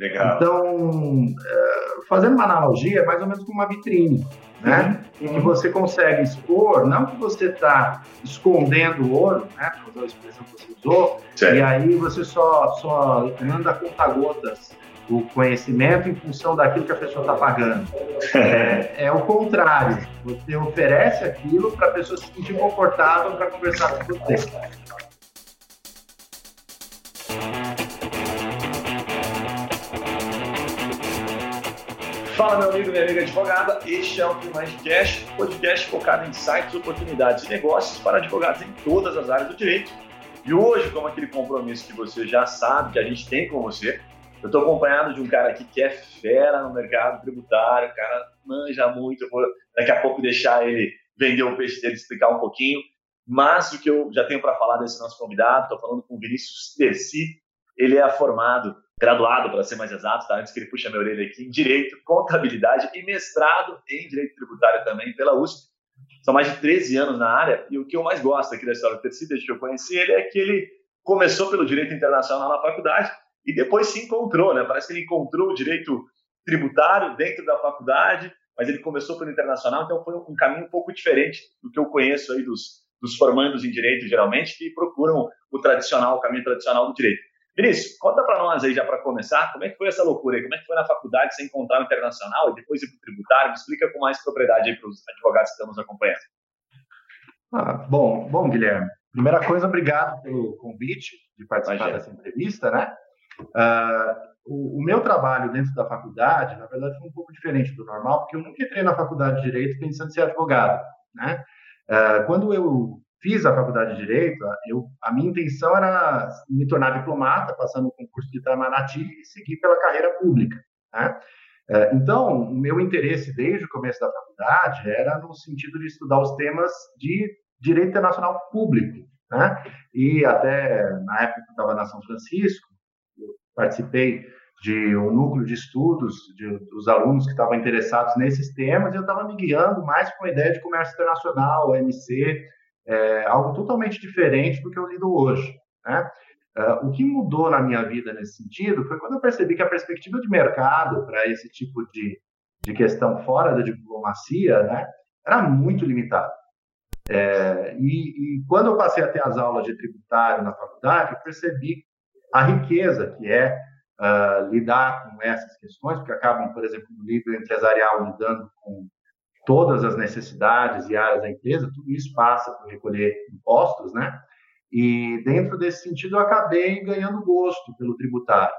Legal. Então, é, fazendo uma analogia, é mais ou menos como uma vitrine, né? Uhum. Em que você consegue expor, não que você está escondendo o ouro, né? Para usar a expressão que você usou, certo. e aí você só, só manda conta-gotas o conhecimento em função daquilo que a pessoa está pagando. É, é, o contrário. Você oferece aquilo para a pessoa se sentir confortável para conversar com você. Fala, meu amigo, minha amiga advogada. Este é o Mais Cash, podcast focado em sites, oportunidades e negócios para advogados em todas as áreas do direito. E hoje, como aquele compromisso que você já sabe que a gente tem com você, eu estou acompanhado de um cara aqui que é fera no mercado tributário, o cara manja muito. Eu vou daqui a pouco deixar ele vender o peixe dele, explicar um pouquinho. Mas o que eu já tenho para falar desse nosso convidado, estou falando com o Vinícius Terci. Ele é formado, graduado, para ser mais exato, tá? antes que ele puxe a minha orelha aqui, em Direito, Contabilidade e mestrado em Direito Tributário também pela USP. São mais de 13 anos na área e o que eu mais gosto aqui da história do Terci, desde que eu conheci ele, é que ele começou pelo Direito Internacional na faculdade e depois se encontrou, né? Parece que ele encontrou o direito tributário dentro da faculdade, mas ele começou pelo internacional, então foi um caminho um pouco diferente do que eu conheço aí dos, dos formandos em direito, geralmente, que procuram o tradicional, o caminho tradicional do direito. Vinícius, conta para nós aí já para começar, como é que foi essa loucura aí? Como é que foi na faculdade você encontrar o internacional e depois ir para o tributário? Me explica com mais propriedade aí para os advogados que estão nos acompanhando. Ah, bom, bom, Guilherme. Primeira coisa, obrigado pelo convite de participar Imagina. dessa entrevista, né? Uh, o, o, meu trabalho dentro da faculdade, na verdade, foi um pouco diferente do normal, porque eu nunca entrei na faculdade de Direito pensando em ser advogado. Né? Uh, quando eu fiz a faculdade de Direito, eu, a minha intenção era me tornar diplomata, passando o concurso de Itamaraty e seguir pela carreira pública. Né? Uh, então, o meu interesse desde o começo da faculdade era no sentido de estudar os temas de direito internacional público. Né? E até na época que eu estava na São Francisco, participei de um núcleo de estudos de, dos alunos que estavam interessados nesses temas e eu estava me guiando mais com a ideia de comércio internacional, OMC, é, algo totalmente diferente do que eu lido hoje. Né? Uh, o que mudou na minha vida nesse sentido foi quando eu percebi que a perspectiva de mercado para esse tipo de, de questão fora da diplomacia né, era muito limitada. É, e, e, quando eu passei a ter as aulas de tributário na faculdade, eu percebi a riqueza que é uh, lidar com essas questões, porque acabam, por exemplo, no nível empresarial lidando com todas as necessidades e áreas da empresa, tudo isso passa por recolher impostos, né? E dentro desse sentido eu acabei ganhando gosto pelo tributário.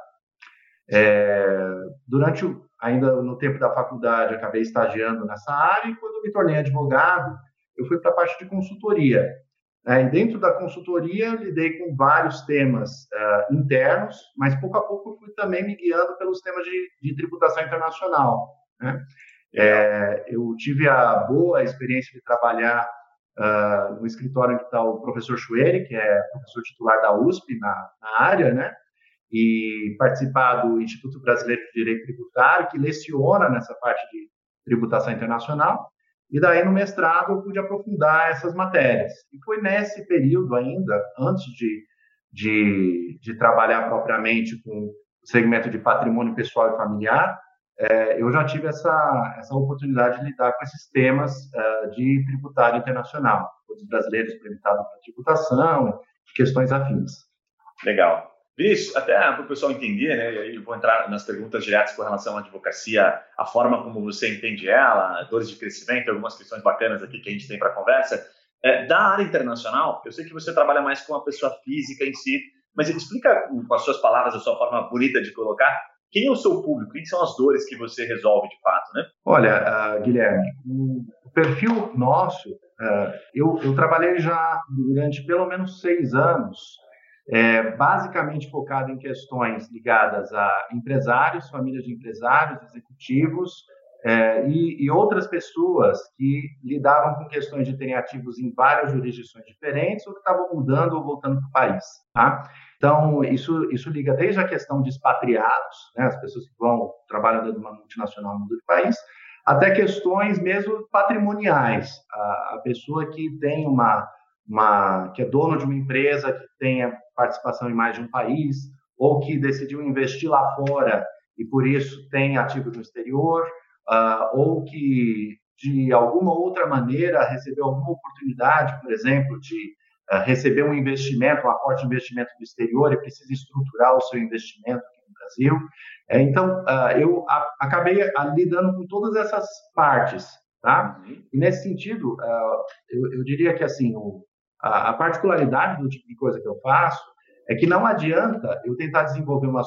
É, durante o, ainda no tempo da faculdade acabei estagiando nessa área e quando me tornei advogado eu fui para a parte de consultoria. É, dentro da consultoria, lidei com vários temas uh, internos, mas pouco a pouco fui também me guiando pelos temas de, de tributação internacional. Né? É, eu tive a boa experiência de trabalhar uh, no escritório que está o professor Chueri, que é professor titular da USP na, na área, né? e participar do Instituto Brasileiro de Direito Tributário, que leciona nessa parte de tributação internacional. E daí, no mestrado, eu pude aprofundar essas matérias. E foi nesse período ainda, antes de, de, de trabalhar propriamente com o segmento de patrimônio pessoal e familiar, é, eu já tive essa, essa oportunidade de lidar com esses temas uh, de tributário internacional, os brasileiros permitados para tributação, questões afins. Legal. Vinícius, até para o pessoal entender, né, e aí eu vou entrar nas perguntas diretas com relação à advocacia, a forma como você entende ela, dores de crescimento, algumas questões bacanas aqui que a gente tem para conversa. É, da área internacional, eu sei que você trabalha mais com a pessoa física em si, mas explica com as suas palavras, a sua forma bonita de colocar, quem é o seu público? Quem são as dores que você resolve de fato, né? Olha, uh, Guilherme, o perfil nosso, uh, eu, eu trabalhei já durante pelo menos seis anos é, basicamente focado em questões ligadas a empresários, famílias de empresários, executivos é, e, e, outras pessoas que lidavam com questões de terem ativos em várias jurisdições diferentes ou que estavam mudando ou voltando para o país. Tá? Então, isso, isso liga desde a questão de expatriados, né, as pessoas que vão trabalhando dentro de uma multinacional no do país, até questões mesmo patrimoniais. A, a pessoa que tem uma, uma, que é dono de uma empresa que tenha participação em mais de um país, ou que decidiu investir lá fora e por isso tem ativos no exterior, uh, ou que de alguma outra maneira recebeu alguma oportunidade, por exemplo, de uh, receber um investimento, um aporte de investimento do exterior e precisa estruturar o seu investimento aqui no Brasil. É, então, uh, eu a, acabei lidando com todas essas partes, tá? Uhum. E nesse sentido, eu, eu, diria que assim, o, a, a particularidade do tipo de coisa que eu faço é que não adianta eu tentar desenvolver uma,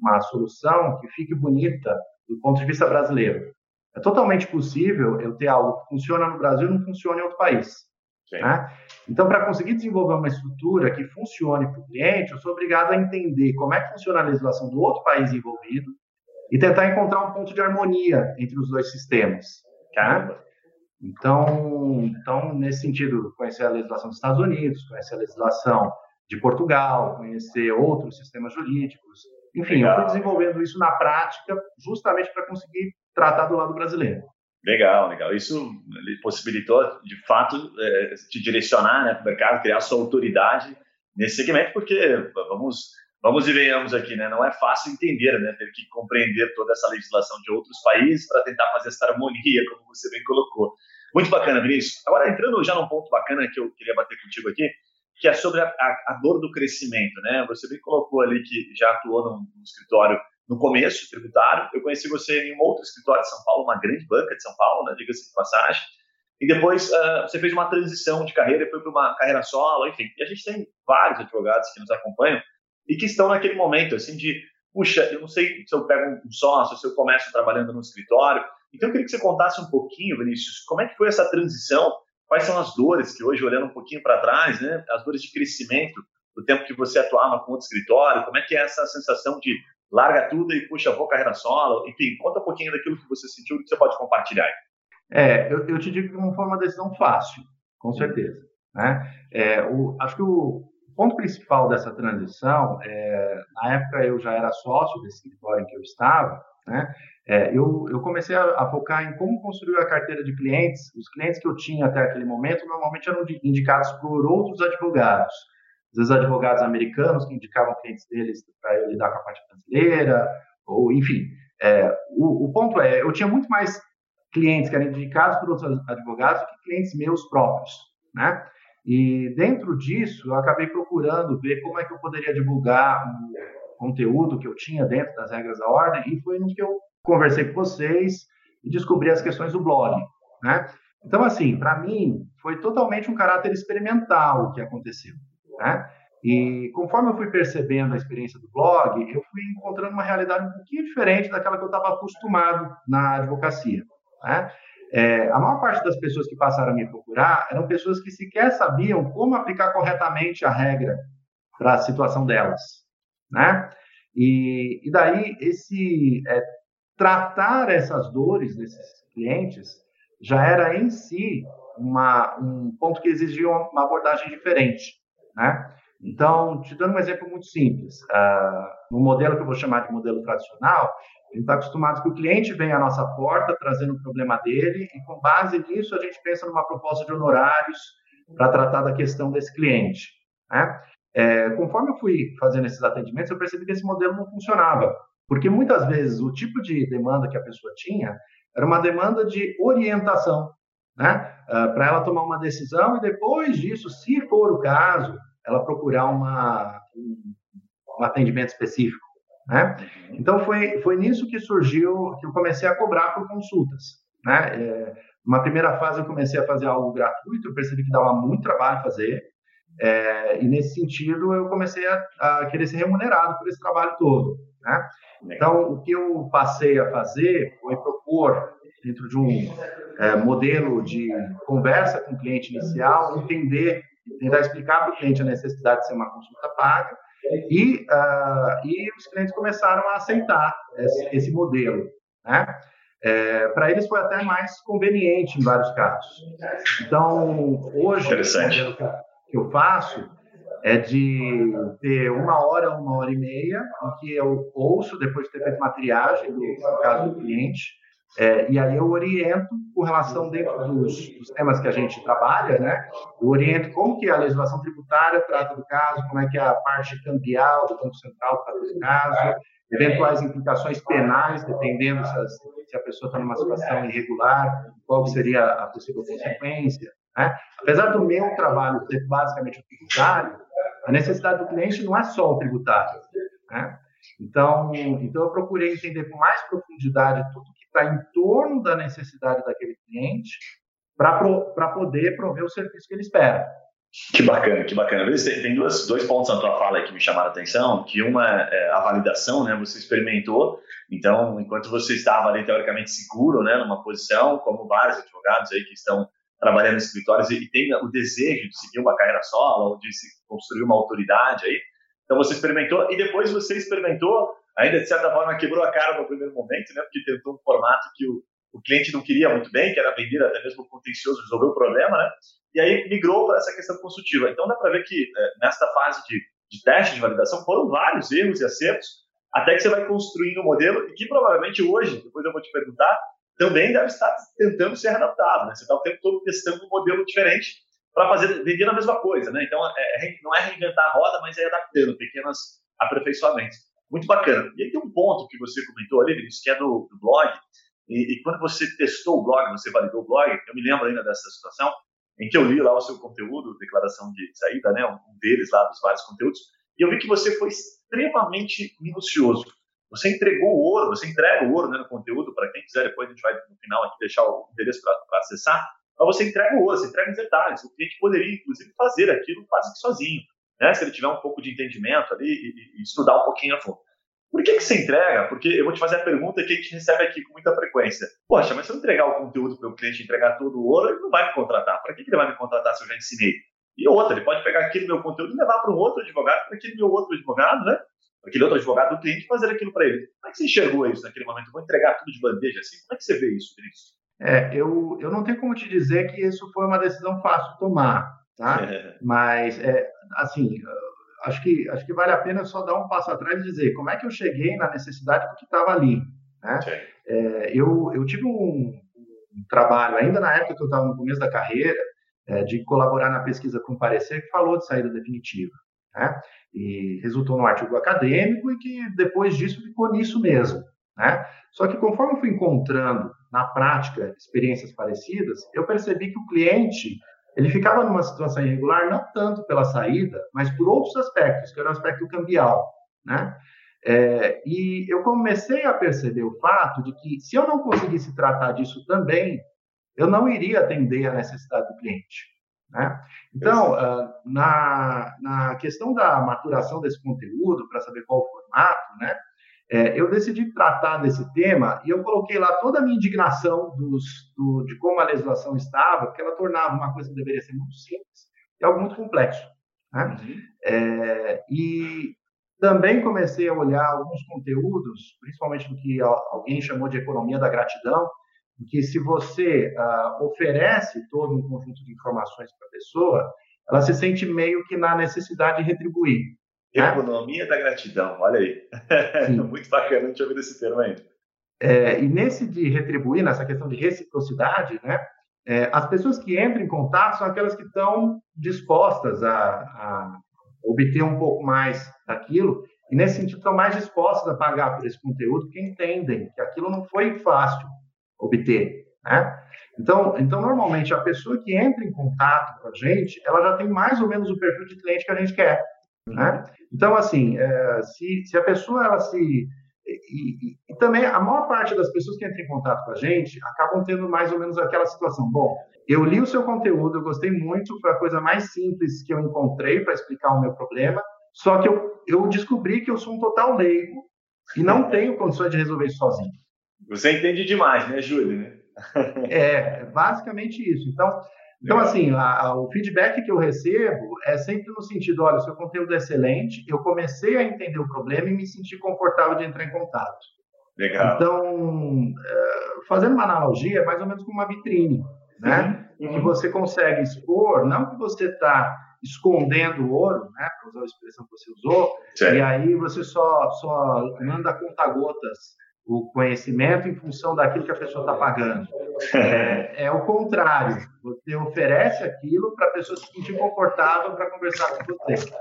uma solução que fique bonita do ponto de vista brasileiro. É totalmente possível eu ter algo que funciona no Brasil e não funciona em outro país. Né? Então, para conseguir desenvolver uma estrutura que funcione para o cliente, eu sou obrigado a entender como é que funciona a legislação do outro país envolvido e tentar encontrar um ponto de harmonia entre os dois sistemas. Né? Então, então, nesse sentido, conhecer a legislação dos Estados Unidos, conhecer a legislação de Portugal, conhecer outros sistemas jurídicos. Enfim, Legal. eu fui desenvolvendo isso na prática justamente para conseguir tratar do lado brasileiro. Legal, legal. Isso possibilitou, de fato, é, te direcionar né, para o mercado, criar sua autoridade nesse segmento, porque, vamos, vamos e venhamos aqui, né, não é fácil entender, né, ter que compreender toda essa legislação de outros países para tentar fazer essa harmonia, como você bem colocou. Muito bacana, Vinícius. Agora, entrando já num ponto bacana que eu queria bater contigo aqui, que é sobre a, a, a, dor do crescimento, né? Você bem colocou ali que já atuou num, num, escritório no começo, tributário. Eu conheci você em um outro escritório de São Paulo, uma grande banca de São Paulo, né? Diga-se de passagem. E depois uh, você fez uma transição de carreira e foi para uma carreira solo, enfim. E a gente tem vários advogados que nos acompanham e que estão naquele momento, assim, de, puxa, eu não sei se eu pego um sócio, se eu começo trabalhando no escritório. Então eu queria que você contasse um pouquinho, Vinícius, como é que foi essa transição quais são as dores que hoje, olhando um pouquinho para trás, né, as dores de crescimento do tempo que você atuava com outro escritório, como é que é essa sensação de larga tudo e puxa, vou carreira solo, enfim, conta um pouquinho daquilo que você sentiu que você pode compartilhar. É, eu, eu te digo que não foi uma decisão fácil, com certeza. Né? É, o, acho que o ponto principal dessa transição, é, na época eu já era sócio desse escritório em que eu estava, né? É, eu, eu, comecei a, a, focar em como construir a carteira de clientes. Os clientes que eu tinha até aquele momento normalmente eram indicados por outros advogados. Às vezes, advogados americanos que indicavam clientes deles para lidar com a parte brasileira, ou enfim. É, o, o, ponto é, eu tinha muito mais clientes que eram indicados por outros advogados do que clientes meus próprios, né? E dentro disso, eu acabei procurando ver como é que eu poderia divulgar conteúdo que eu tinha dentro das regras da ordem, e foi no que eu conversei com vocês e descobri as questões do blog, né? Então, assim, para mim, foi totalmente um caráter experimental o que aconteceu, né? E conforme eu fui percebendo a experiência do blog, eu fui encontrando uma realidade um pouquinho diferente daquela que eu estava acostumado na advocacia, né? É, a maior parte das pessoas que passaram a me procurar eram pessoas que sequer sabiam como aplicar corretamente a regra para a situação delas, né? E, e daí esse é, tratar essas dores desses clientes já era em si uma, um ponto que exigia uma abordagem diferente, né? Então, te dando um exemplo muito simples, uh, no modelo que eu vou chamar de modelo tradicional, a gente está acostumado que o cliente vem à nossa porta trazendo o problema dele e, com base nisso, a gente pensa numa proposta de honorários para tratar da questão desse cliente. Né? É, conforme eu fui fazendo esses atendimentos, eu percebi que esse modelo não funcionava. Porque muitas vezes o tipo de demanda que a pessoa tinha era uma demanda de orientação, né? Uh, ah, para ela tomar uma decisão e depois disso, se for o caso, ela procurar uma, um, um atendimento específico, né? Uhum. Então foi foi nisso que surgiu que eu comecei a cobrar por consultas, né? É, uma primeira fase eu comecei a fazer algo gratuito, eu percebi que dava muito trabalho fazer, é, e nesse sentido eu comecei a, a, querer ser remunerado por esse trabalho todo, né? Então, o que eu passei a fazer foi propor, dentro de um é, modelo de conversa com o cliente inicial, entender, tentar explicar para o cliente a necessidade de ser uma consulta paga, e, uh, e os clientes começaram a aceitar esse, esse modelo. Né? É, para eles foi até mais conveniente em vários casos. Então, hoje, o modelo que eu faço é de ter uma hora, uma hora e meia, em que eu ouço, depois de ter feito uma triagem, no caso do cliente, É, e aí eu oriento com relação dentro dos, dos, temas que a gente trabalha, né? Eu oriento como que a legislação tributária trata do caso, como é que a parte cambial do Banco Central trata do caso, eventuais implicações penais, dependendo se, se a pessoa está numa situação irregular, qual seria a possível consequência. Né? Apesar do meu trabalho ser basicamente o tributário, a necessidade do cliente não é só o tributário. Né? Então, então, eu procurei entender com mais profundidade tudo que está em torno da necessidade daquele cliente para poder prover o serviço que ele espera. Que bacana, que bacana. Tem dois, dois pontos na tua fala aí que me chamaram a atenção, que uma é a validação, né? Você experimentou, então, enquanto você estava ali teoricamente seguro, né, numa posição, como vários advogados aí que estão trabalhando em escritórios e, e tem o desejo de seguir uma carreira solo, ou de se construir uma autoridade aí, então você experimentou e depois você experimentou, ainda de certa forma quebrou a cara no primeiro momento, né? Porque tentou um formato que o, o cliente não queria muito bem, que era vender até mesmo contencioso, resolver o problema, né? E aí migrou para essa questão consultiva. Então dá para ver que é, nesta fase de, de teste de validação foram vários erros e acertos, até que você vai construindo um modelo e que provavelmente hoje, depois eu vou te perguntar, também deve estar tentando ser adaptado. Né? Você está o tempo todo testando um modelo diferente para fazer vender a mesma coisa, né? Então é, é, não é reinventar a roda, mas é adaptando pequenos aperfeiçoamentos. Muito bacana. E aí tem um ponto que você comentou ali, Vinícius, que é do, do blog. E, e, quando você testou o blog, você validou o blog, eu me lembro ainda dessa situação em que eu li lá o seu conteúdo, declaração de saída, né? Um deles lá dos vários conteúdos, e eu vi que você foi extremamente minucioso. Você entregou o ouro, você entrega o ouro né, no conteúdo para quem quiser. Depois a gente vai no final aqui deixar o endereço para acessar mas você entrega o osso, você entrega os detalhes. O cliente poderia, inclusive, fazer aquilo quase que sozinho, né? se ele tiver um pouco de entendimento ali e, e estudar um pouquinho a fundo. Por que, que você entrega? Porque eu vou te fazer a pergunta que a gente recebe aqui com muita frequência. Poxa, mas se eu entregar o conteúdo para o cliente entregar todo o ouro, ele não vai me contratar. Para que ele vai me contratar se eu já ensinei? E outra, ele pode pegar aquele meu conteúdo e levar para um outro advogado, para aquele meu outro advogado, né? Aquele outro advogado do cliente fazer aquilo para ele. Como é que você enxergou isso naquele momento? Eu vou entregar tudo de bandeja assim? Como é que você vê isso, Vinícius? É, eu, eu não tenho como te dizer que isso foi uma decisão fácil de tomar, tá? É. Mas, é, assim, acho que, acho que vale a pena só dar um passo atrás e dizer como é que eu cheguei na necessidade do que estava ali, né? É, eu, eu tive um, um, trabalho, ainda na época que eu estava no começo da carreira, é, de colaborar na pesquisa com um parecer que falou de saída definitiva, né? E resultou num artigo acadêmico e que depois disso ficou nisso mesmo, né? Só que conforme fui encontrando na prática experiências parecidas, eu percebi que o cliente ele ficava numa situação irregular não tanto pela saída, mas por outros aspectos, que era o aspecto cambial, né? É, e eu comecei a perceber o fato de que se eu não conseguisse tratar disso também, eu não iria atender a necessidade do cliente. Né? Então, uh, na, na questão da maturação desse conteúdo, para saber qual o formato, né, é, eu decidi tratar desse tema e eu coloquei lá toda a minha indignação dos, do, de como a legislação estava, porque ela tornava uma coisa que deveria ser muito simples e algo muito complexo. Né? Uhum. É, e também comecei a olhar alguns conteúdos, principalmente no que alguém chamou de economia da gratidão, que se você uh, oferece todo um conjunto de informações para a pessoa, ela se sente meio que na necessidade de retribuir. Economia da gratidão, olha aí. Muito bacana, não tinha ouvido esse termo ainda. É, e nesse de retribuir, nessa questão de reciprocidade, né, é, as pessoas que entram em contato são aquelas que estão dispostas a, a, obter um pouco mais daquilo, e nesse sentido estão mais dispostas a pagar por esse conteúdo, porque entendem que aquilo não foi fácil obter. Né? Então, então, normalmente, a pessoa que entra em contato com a gente, ela já tem mais ou menos o perfil de cliente que a gente quer. Né? Então, assim, é, se, se a pessoa ela se e, e, e, também a maior parte das pessoas que entram em contato com a gente acabam tendo mais ou menos aquela situação. Bom, eu li o seu conteúdo, eu gostei muito, foi a coisa mais simples que eu encontrei para explicar o meu problema, só que eu, eu descobri que eu sou um total leigo e não tenho condições de resolver isso sozinho. Você entende demais, né, Júlio? Né? é, basicamente isso. Então, então, assim, a, a, o feedback que eu recebo é sempre no sentido: olha, seu conteúdo é excelente, eu comecei a entender o problema e me senti confortável de entrar em contato. Legal. Então, é, fazendo uma analogia, é mais ou menos como uma vitrine, né? Uhum. Em que você consegue expor, não que você está escondendo o ouro, né? Para usar a expressão que você usou, certo. e aí você só, só manda conta-gotas o conhecimento em função daquilo que a pessoa está pagando. É, é, o contrário. Você oferece aquilo para a pessoa se sentir confortável para conversar com você.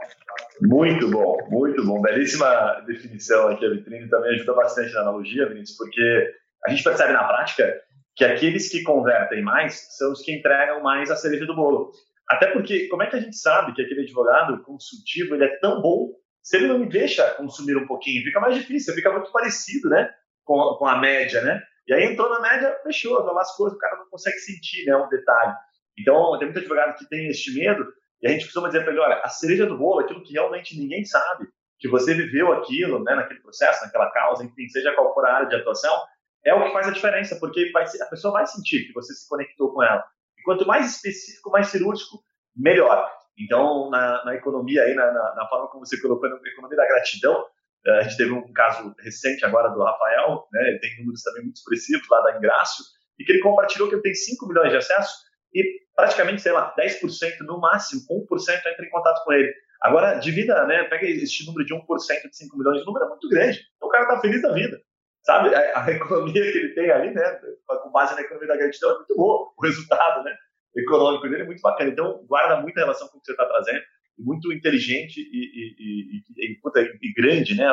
Muito bom, muito bom. Belíssima definição aqui. A vitrine também ajuda bastante na analogia, Vinícius, porque a gente percebe na prática que aqueles que convertem mais são os que entregam mais a cereja do bolo. Até porque, como é que a gente sabe que aquele advogado consultivo ele é tão bom se ele não me deixa consumir um pouquinho? Fica mais difícil, fica muito parecido, né? Com, com a média, né? E aí entrou na média, fechou, as coisas, o cara não consegue sentir, né? Um detalhe. Então, tem muito advogado que tem este medo, e a gente costuma dizer para ele: olha, a cereja do bolo, aquilo que realmente ninguém sabe, que você viveu aquilo, né, naquele processo, naquela causa, enfim, seja qual for a área de atuação, é o que faz a diferença, porque vai, a pessoa vai sentir que você se conectou com ela. E quanto mais específico, mais cirúrgico, melhor. Então, na, na economia, aí, na, na, na, forma como você colocou, na economia da gratidão, é, a gente teve um caso recente agora do Rafael, né, ele tem números também muito expressivos lá da Ingrácio, e que ele compartilhou que ele tem 5 milhões de acessos e praticamente, sei lá, 10% no máximo, 1% entra em contato com ele. Agora, divida, né, pega este número de 1% de 5 milhões, o número é muito grande. Então o cara está feliz da vida. Sabe, a, a, economia que ele tem ali, né, com base na economia da gratidão, é muito boa. O resultado, né, econômico dele é muito bacana. Então, guarda muita relação com o que você está trazendo muito inteligente e, e, e, e, grande, né?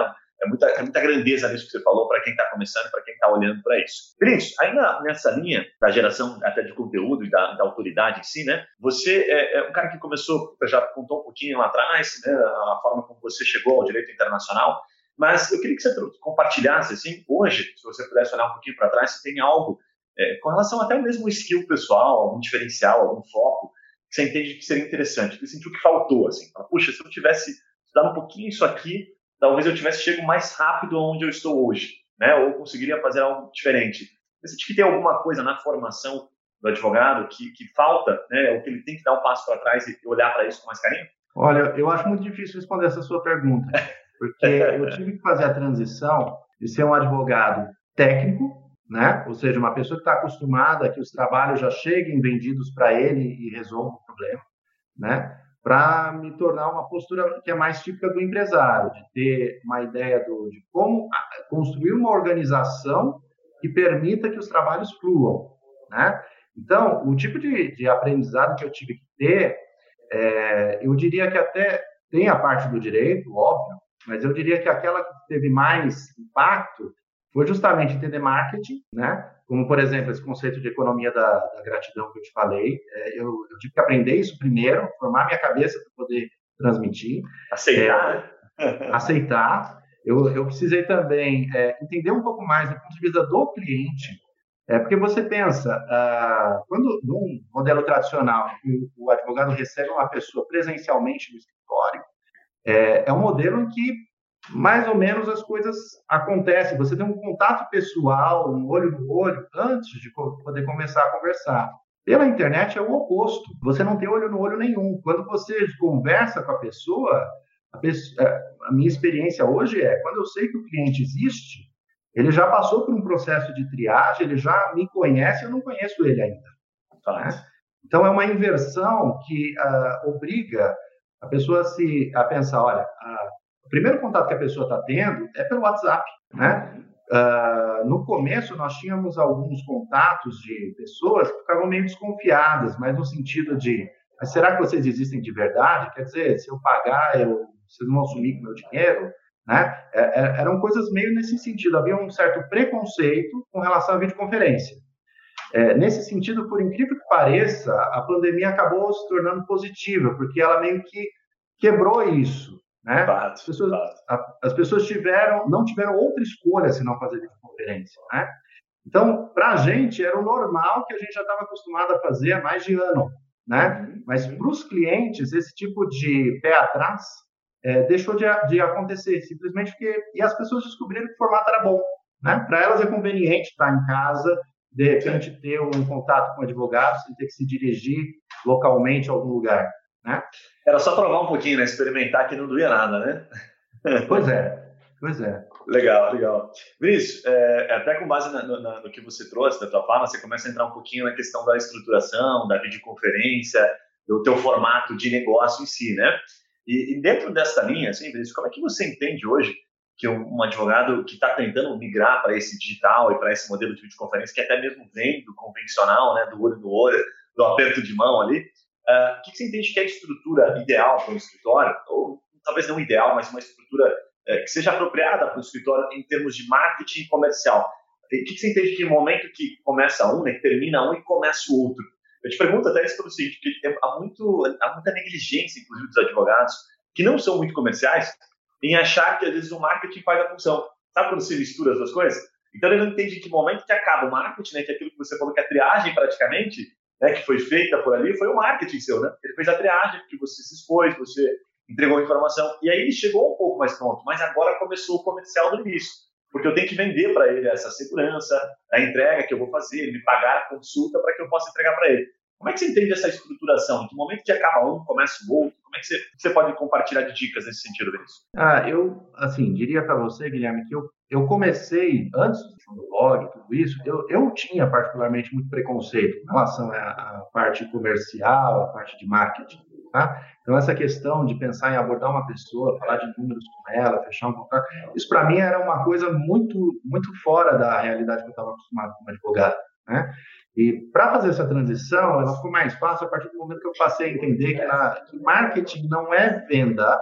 É muita, é muita grandeza nisso que você falou para quem está começando, para quem está olhando para isso. Vinícius, ainda nessa linha da geração até de conteúdo e da, da autoridade em si, né? Você é, é, um cara que começou, já contou um pouquinho lá atrás, né? A forma como você chegou ao direito internacional. Mas eu queria que você compartilhasse, assim, hoje, se você pudesse olhar um pouquinho para trás, se tem algo é, com relação até mesmo skill pessoal, algum diferencial, algum foco você entende que seria interessante, que sentiu que faltou, assim, fala, puxa, se eu tivesse estudado um pouquinho isso aqui, talvez eu tivesse chego mais rápido onde eu estou hoje, né? Ou conseguiria fazer algo diferente. Você sente que tem alguma coisa na formação do advogado que, que falta, né? Ou que ele tem que dar um passo para trás e olhar para isso com mais carinho? Olha, eu acho muito difícil responder essa sua pergunta, porque eu tive que fazer a transição de ser um advogado técnico né? Ou seja, uma pessoa que está acostumada que os trabalhos já cheguem vendidos para ele e resolvam problema, né? Para me tornar uma postura que é mais típica do empresário, de ter uma ideia do, de como construir uma organização que permita que os trabalhos fluam, né? Então, o tipo de, de aprendizado que eu tive que ter, é, eu diria que até tem a parte do direito, óbvio, mas eu diria que aquela que teve mais impacto foi justamente entender marketing, né? Como, por exemplo, esse conceito de economia da, da gratidão que eu te falei. É, eu, eu, tive que aprender isso primeiro, formar minha cabeça para poder transmitir. Aceitar. É, aceitar. Eu, eu precisei também é, entender um pouco mais do ponto de vista do cliente. É, porque você pensa, ah, quando num modelo tradicional, o, o advogado recebe uma pessoa presencialmente no escritório, é, é um modelo em que mais ou menos as coisas acontecem. Você tem um contato pessoal, um olho no olho, antes de poder começar a conversar. Pela internet é o oposto. Você não tem olho no olho nenhum. Quando você conversa com a pessoa, a, pessoa, é, a minha experiência hoje é, quando eu sei que o cliente existe, ele já passou por um processo de triagem, ele já me conhece, eu não conheço ele ainda. Né? Então é uma inversão que uh, obriga a pessoa a, se, a pensar, olha, uh, o primeiro contato que a pessoa está tendo é pelo WhatsApp, né? Uh, no começo, nós tínhamos alguns contatos de pessoas que ficavam meio desconfiadas, mas no sentido de, será que vocês existem de verdade? Quer dizer, se eu pagar, eu, vocês vão sumir com meu dinheiro? Né? É, é, eram coisas meio nesse sentido, havia um certo preconceito com relação à videoconferência. É, nesse sentido, por incrível que pareça, a pandemia acabou se tornando positiva, porque ela meio que quebrou isso. Né? as, pessoas, a, as pessoas tiveram, não tiveram outra escolha se não fazer videoconferência. Né? Então, para a gente, era o normal que a gente já estava acostumado a fazer há mais de ano. Né? Uhum. Mas para os clientes, esse tipo de pé atrás é, deixou de, de, acontecer, simplesmente porque. E as pessoas descobriram que o formato era bom. Né? Para elas é conveniente estar em casa, de repente ter um contato com o advogado, sem ter que se dirigir localmente a algum lugar. Né? Era só provar um pouquinho, né? experimentar que não doía nada, né? Pois é, pois é. Legal, legal. Vinícius, é, até com base na, na, no que você trouxe da tua fala, você começa a entrar um pouquinho na questão da estruturação, da videoconferência, do teu formato de negócio em si, né? E, e dentro dessa linha, assim, Vinícius, como é que você entende hoje que um, advogado que está tentando migrar para esse digital e para esse modelo de videoconferência, que até mesmo vem do convencional, né, do olho no olho, do aperto de mão ali, uh, o que, você entende que é a estrutura ideal para um escritório? Ou talvez não ideal, mas uma estrutura uh, que seja apropriada para o escritório em termos de marketing comercial? O que, você entende que no momento que começa um, né, que termina um e começa o outro? Eu te pergunto até isso pelo seguinte, porque há, muito, há muita negligência, inclusive, dos advogados, que não são muito comerciais, em achar que às vezes o marketing faz a função. Sabe quando se mistura as duas coisas? Então ele não entende que momento que acaba o marketing, né, que é aquilo que você falou que é a triagem praticamente, né, que foi feita por ali, foi o marketing seu, né? Ele fez a triagem, porque você se expôs, você entregou informação, e aí ele chegou um pouco mais pronto, mas agora começou o comercial do início, porque eu tenho que vender para ele essa segurança, a entrega que eu vou fazer, ele me pagar a consulta para que eu possa entregar para ele. Como é que você entende essa estruturação? Que momento que acaba um, começa o outro? Como é que você, você pode compartilhar de dicas nesse sentido, Vinícius? Ah, eu, assim, diria para você, Guilherme, que eu, eu comecei, antes do blog, tudo isso, eu, eu tinha particularmente muito preconceito em relação à, à parte comercial, à parte de marketing. Tá? Então, essa questão de pensar em abordar uma pessoa, falar de números com ela, fechar um contrato, isso para mim era uma coisa muito, muito fora da realidade que eu estava acostumado como advogado. Né? E para fazer essa transição, ela ficou mais fácil a partir do momento que eu passei a entender que, na, que marketing não é venda.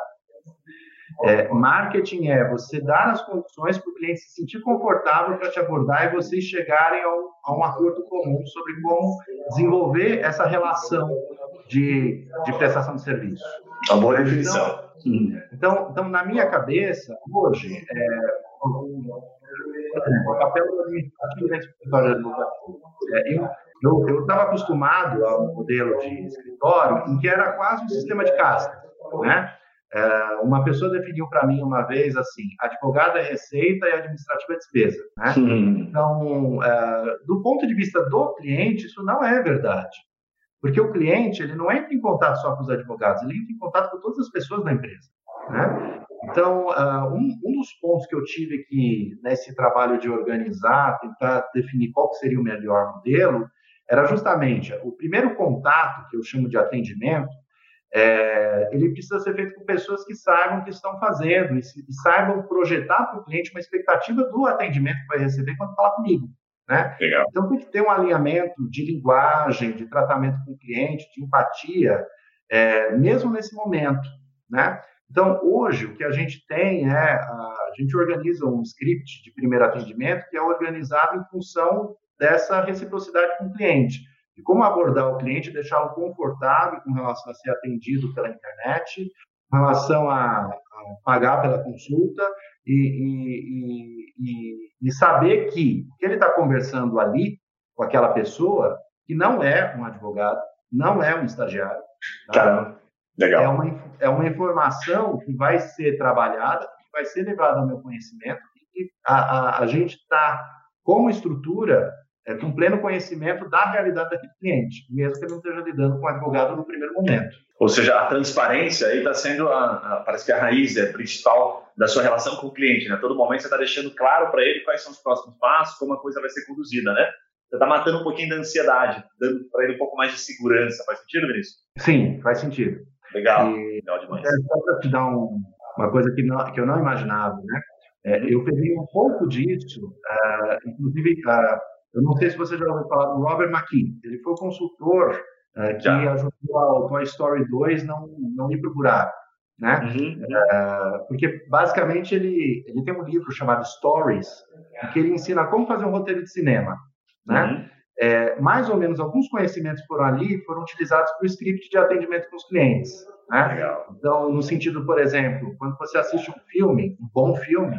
É, marketing é você dar as condições para o cliente se sentir confortável para te abordar e vocês chegarem a um, a um, acordo comum sobre como desenvolver essa relação de, de prestação de serviço. Uma boa definição. Então, então, então, na minha cabeça, hoje, é, o papel administrativo escritório. É, eu estava acostumado ao modelo de escritório em que era quase um sistema de casta, né? É, uma pessoa definiu para mim uma vez assim: advogado é receita e administrativo é despesa. Né? Então, é, do ponto de vista do cliente, isso não é verdade. Porque o cliente ele não entra em contato só com os advogados, ele entra em contato com todas as pessoas da empresa. Né? Então, uh, um, um, dos pontos que eu tive que, nesse trabalho de organizar, tentar definir qual seria o melhor modelo, era justamente o primeiro contato, que eu chamo de atendimento, é, ele precisa ser feito com pessoas que saibam o que estão fazendo e, se, e saibam projetar para o cliente uma expectativa do atendimento que vai receber quando falar comigo. Né? Então, tem que ter um alinhamento de linguagem, de tratamento com o cliente, de empatia, é, mesmo nesse momento. Né? Então, hoje, o que a gente tem é, a gente organiza um script de primeiro atendimento que é organizado em função dessa reciprocidade com o cliente. De como abordar o cliente, deixá-lo confortável com relação a ser atendido pela internet, com relação a, a pagar pela consulta e, e, e, e saber que o que ele está conversando ali com aquela pessoa, que não é um advogado, não é um estagiário. Tá? Legal. É uma, é uma informação que vai ser trabalhada, que vai ser levada ao meu conhecimento e a, a, a gente está, como estrutura, é, com pleno conhecimento da realidade daquele cliente, mesmo que ele não esteja lidando com o advogado no primeiro momento. Ou seja, a transparência aí está sendo, a, a, parece que a raiz é, principal da sua relação com o cliente. Né? Todo momento você está deixando claro para ele quais são os próximos passos, como a coisa vai ser conduzida, né? Você está matando um pouquinho da ansiedade, dando para ele um pouco mais de segurança. Faz sentido, Vinícius? Sim, faz sentido. Legal, e, legal demais. É, só para te dar um, uma coisa que, não, que eu não imaginava, né? É, eu peguei um pouco disso, uh, inclusive, uh, eu não sei se você já ouviu falar do Robert McKee, ele foi o consultor uh, que já. ajudou ao Toy Story 2 não, não me procurar, né? Uhum. porque, basicamente, ele, ele tem um livro chamado Stories, em que ele ensina como fazer um roteiro de cinema, né? Uhum é, mais ou menos alguns conhecimentos foram ali foram utilizados para o script de atendimento com os clientes. Né? Então, no sentido, por exemplo, quando você assiste um filme, um bom filme,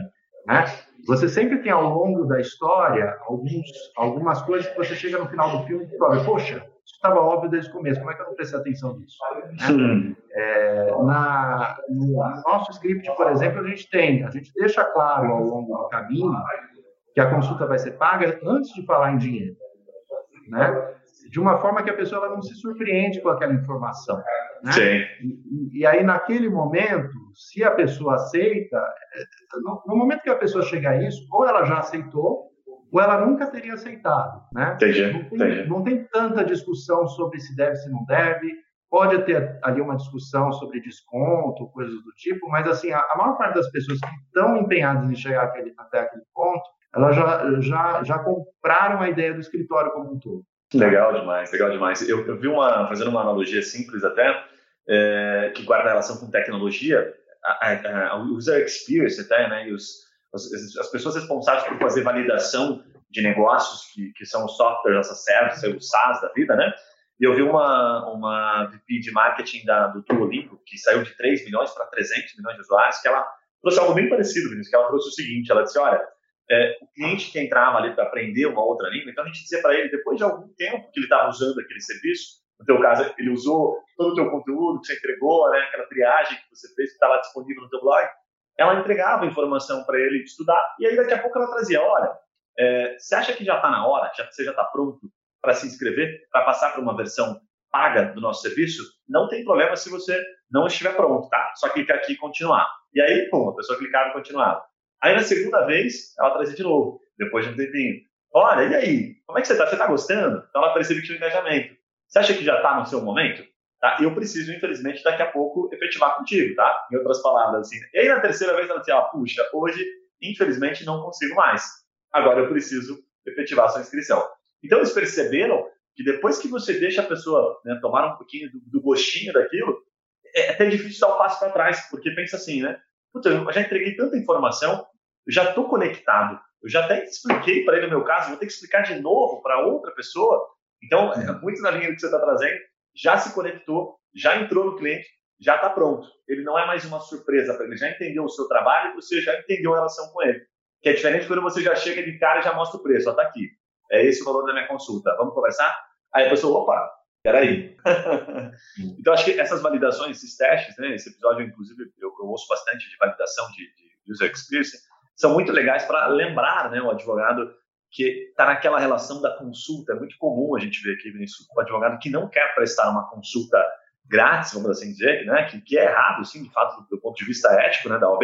né? Você sempre tem ao longo da história alguns, algumas coisas que você chega no final do filme e fala, poxa, isso estava óbvio desde o começo, como é que eu não prestei atenção nisso? Né? É, na, no nosso script, por exemplo, a gente tem, a gente deixa claro ao longo do caminho que a consulta vai ser paga antes de falar em dinheiro né? De uma forma que a pessoa não se surpreende com aquela informação. Né? Sim. E, e, aí, naquele momento, se a pessoa aceita, no, no, momento que a pessoa chega a isso, ou ela já aceitou, ou ela nunca teria aceitado. Né? Entendi, não, tem, entendi. não tem tanta discussão sobre se deve, se não deve. Pode ter ali uma discussão sobre desconto, coisas do tipo, mas assim, a, a maior parte das pessoas que estão empenhadas em chegar aquele, até aquele ponto, elas já, já, já compraram a ideia do escritório como um todo. Legal demais, legal demais. Eu, eu vi uma, fazendo uma analogia simples até, é, que guarda relação com tecnologia, a, a, a user experience até, né, e os, as, as, pessoas responsáveis por fazer validação de negócios, que, que são os softwares, as services, os SaaS da vida, né, e eu vi uma, uma VP de marketing da, do Duolingo, que saiu de 3 milhões para 300 milhões de usuários, que ela trouxe algo bem parecido, Vinícius, que ela trouxe o seguinte, ela disse, olha, é, o cliente que entrava ali para aprender uma outra língua, então a gente dizia para ele, depois de algum tempo que ele estava usando aquele serviço, no teu caso, ele usou todo o teu conteúdo que você entregou, né, aquela triagem que você fez, que estava disponível no teu blog, ela entregava informação para ele estudar, e aí daqui a pouco ela trazia, olha, é, você acha que já está na hora, já, você já está pronto para se inscrever, para passar para uma versão paga do nosso serviço? Não tem problema se você não estiver pronto, tá? Só clicar aqui e continuar. E aí, pum, a pessoa clicava e continuava. Aí na segunda vez, ela trazia de novo, depois de um tempinho. Olha, e aí? Como é que você está? Você está gostando? Então ela percebe que tinha um engajamento. Você acha que já está no seu momento? Tá? Eu preciso, infelizmente, daqui a pouco efetivar contigo, tá? Em outras palavras, assim. E aí na terceira vez ela disse, ah, puxa, hoje, infelizmente, não consigo mais. Agora eu preciso efetivar a sua inscrição. Então eles perceberam que depois que você deixa a pessoa né, tomar um pouquinho do, do, gostinho daquilo, é até difícil dar um passo para trás, porque pensa assim, né? Puta, eu já entreguei tanta informação, eu já estou conectado, eu já até expliquei para ele o meu caso, vou ter que explicar de novo para outra pessoa. Então, é, muito na linha do que você está trazendo, já se conectou, já entrou no cliente, já está pronto. Ele não é mais uma surpresa para ele, já entendeu o seu trabalho, você já entendeu a relação com ele. Que é diferente quando você já chega de cara e já mostra o preço, está aqui. É esse o valor da minha consulta. Vamos conversar? Aí a pessoa, opa, peraí. então, acho que essas validações, esses testes, né, esse episódio, inclusive, eu, eu ouço bastante de validação de, de user experience, são muito legais para lembrar né, o advogado que está naquela relação da consulta. É muito comum a gente ver aqui, Vinícius, o advogado que não quer prestar uma consulta grátis, vamos assim dizer, né, que, que é errado, sim, de fato, do, do ponto de vista ético né, da OAB,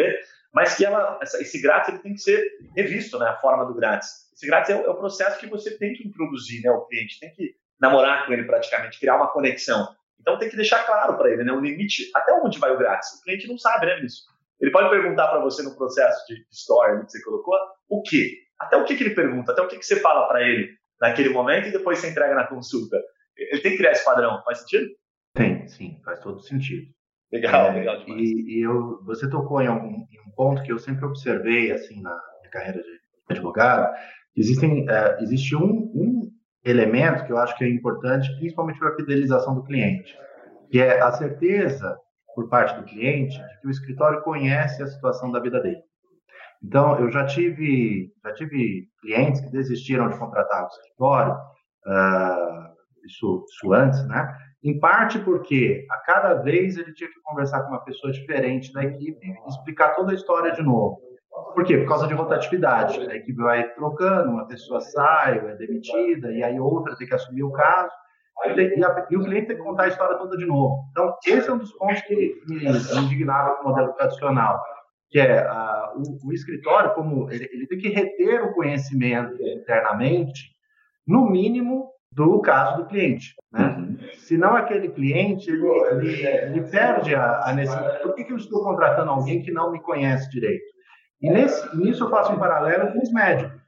mas que ela, essa, esse grátis ele tem que ser revisto, né, a forma do grátis. Esse grátis é, é, o processo que você tem que introduzir, né, o cliente tem que namorar com ele praticamente, criar uma conexão. Então tem que deixar claro para ele, né, o limite, até onde vai o grátis. O cliente não sabe, né, isso. Ele pode perguntar para você no processo de story que você colocou, o quê? Até o que, que ele pergunta, até o que, que você fala para ele naquele momento e depois você entrega na consulta. Ele tem que criar esse padrão, faz sentido? Tem, sim, faz todo sentido. Legal, é, legal demais. E, e, eu, você tocou em, algum, em um ponto que eu sempre observei assim na minha carreira de advogado. Existem, é, existe um, um elemento que eu acho que é importante, principalmente para a fidelização do cliente, que é a certeza por parte do cliente de que o escritório conhece a situação da vida dele. Então, eu já tive, já tive clientes que desistiram de contratar o escritório, uh, isso, isso antes, né? Em parte porque a cada vez ele tinha que conversar com uma pessoa diferente da equipe explicar toda a história de novo. Por quê? Por causa de rotatividade. A equipe vai trocando, uma pessoa sai, é demitida, e aí outra tem que assumir o caso, e, a, e o cliente tem que contar a história toda de novo. Então, esse é um dos pontos que me, me indignava com o modelo tradicional, que é uh, o, o, escritório, como ele, ele tem que reter o conhecimento internamente, no mínimo do caso do cliente. Né? Uhum. Senão, aquele cliente ele, ele, ele perde a, a, necessidade. Por que, que eu estou contratando alguém que não me conhece direito? E nesse, nisso eu faço um paralelo com os médicos.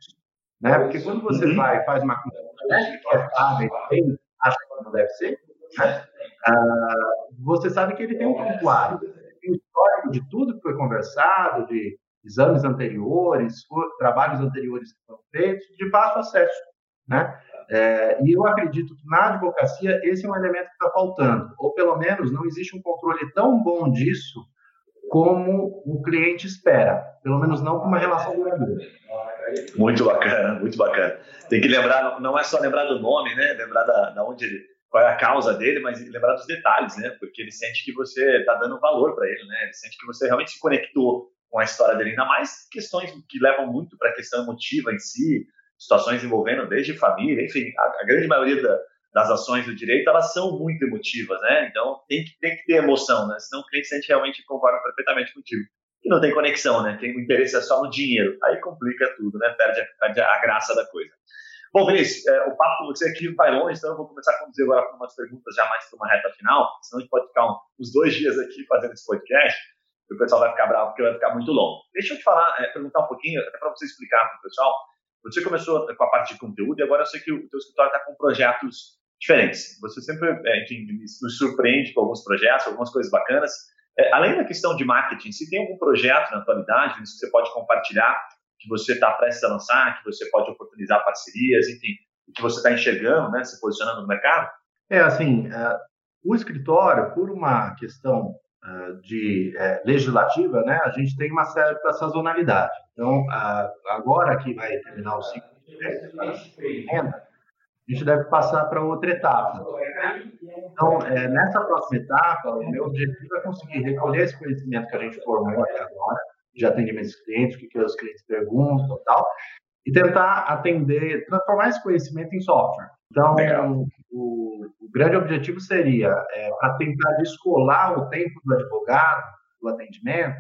Né? Porque quando você uhum. vai faz uma consulta que é e acha que não deve ser, né? ah, você sabe que ele tem um prontuário, tem um histórico de tudo que foi conversado, de exames anteriores, trabalhos anteriores que foram feitos, de fácil acesso. Né? É, e eu acredito que na advocacia esse é um elemento que está faltando, ou pelo menos não existe um controle tão bom disso como o cliente espera, pelo menos não com uma relação duradoura. Muito bacana, muito bacana. Tem que lembrar, não é só lembrar do nome, né? Lembrar da, da onde ele, qual é a causa dele, mas lembrar dos detalhes, né? Porque ele sente que você está dando valor para ele, né? Ele sente que você realmente se conectou com a história dele, ainda mais questões que levam muito para a questão emotiva em si, situações envolvendo desde família, enfim, a, a grande maioria da, das ações do direito, elas são muito emotivas, né? Então tem que, tem que ter emoção, né? Senão o cliente sente realmente concorda perfeitamente contigo. E não tem conexão, né? Tem o interesse é só no dinheiro. Aí complica tudo, né? Perde a, perde a graça da coisa. Bom, Vinícius, é, o papo com você aqui vai longe, então eu vou começar a conduzir agora com umas perguntas já mais para uma reta final, senão a gente pode ficar uns dois dias aqui fazendo esse podcast, e o pessoal vai ficar bravo porque vai ficar muito longo. Deixa eu te falar, é, perguntar um pouquinho, até para você explicar para o pessoal. Você começou com a parte de conteúdo e agora eu sei que o teu escritório está com projetos diferentes. Você sempre, é, enfim, nos surpreende com alguns projetos, algumas coisas bacanas. É, além da questão de marketing, se tem algum projeto na atualidade que você pode compartilhar que você está prestes a lançar, que você pode oportunizar parcerias, enfim, que você está enxergando, né, se posicionando no mercado? É, assim, uh, o escritório, por uma questão uh, de uh, legislativa, né, a gente tem uma certa sazonalidade. Então, agora que vai terminar o ciclo de renda, a gente deve passar para outra etapa. Então, é, nessa próxima etapa, o meu objetivo é conseguir recolher esse conhecimento que a gente formou até agora, de atendimento aos clientes, o que, que os clientes perguntam e tal, e tentar atender, transformar esse conhecimento em software. Então, o, o, grande objetivo seria, é, para tentar descolar o tempo do advogado, do atendimento,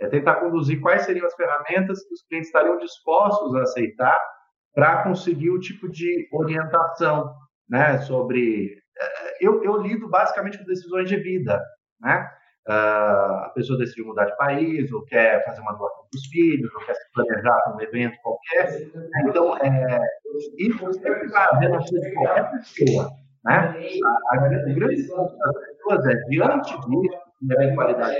é tentar conduzir quais seriam as ferramentas que os clientes estariam dispostos a aceitar para conseguir o tipo de orientação né, sobre. É, eu, eu lido basicamente com decisões de vida, né? Uh, a pessoa decidiu mudar de país, ou quer fazer uma doação para os filhos, ou quer se planejar para um evento qualquer. Então, é, isso sempre vai haver na vida de qualquer pessoa. Né? A, a, o grande das pessoas é, diante disso, de eventualidade,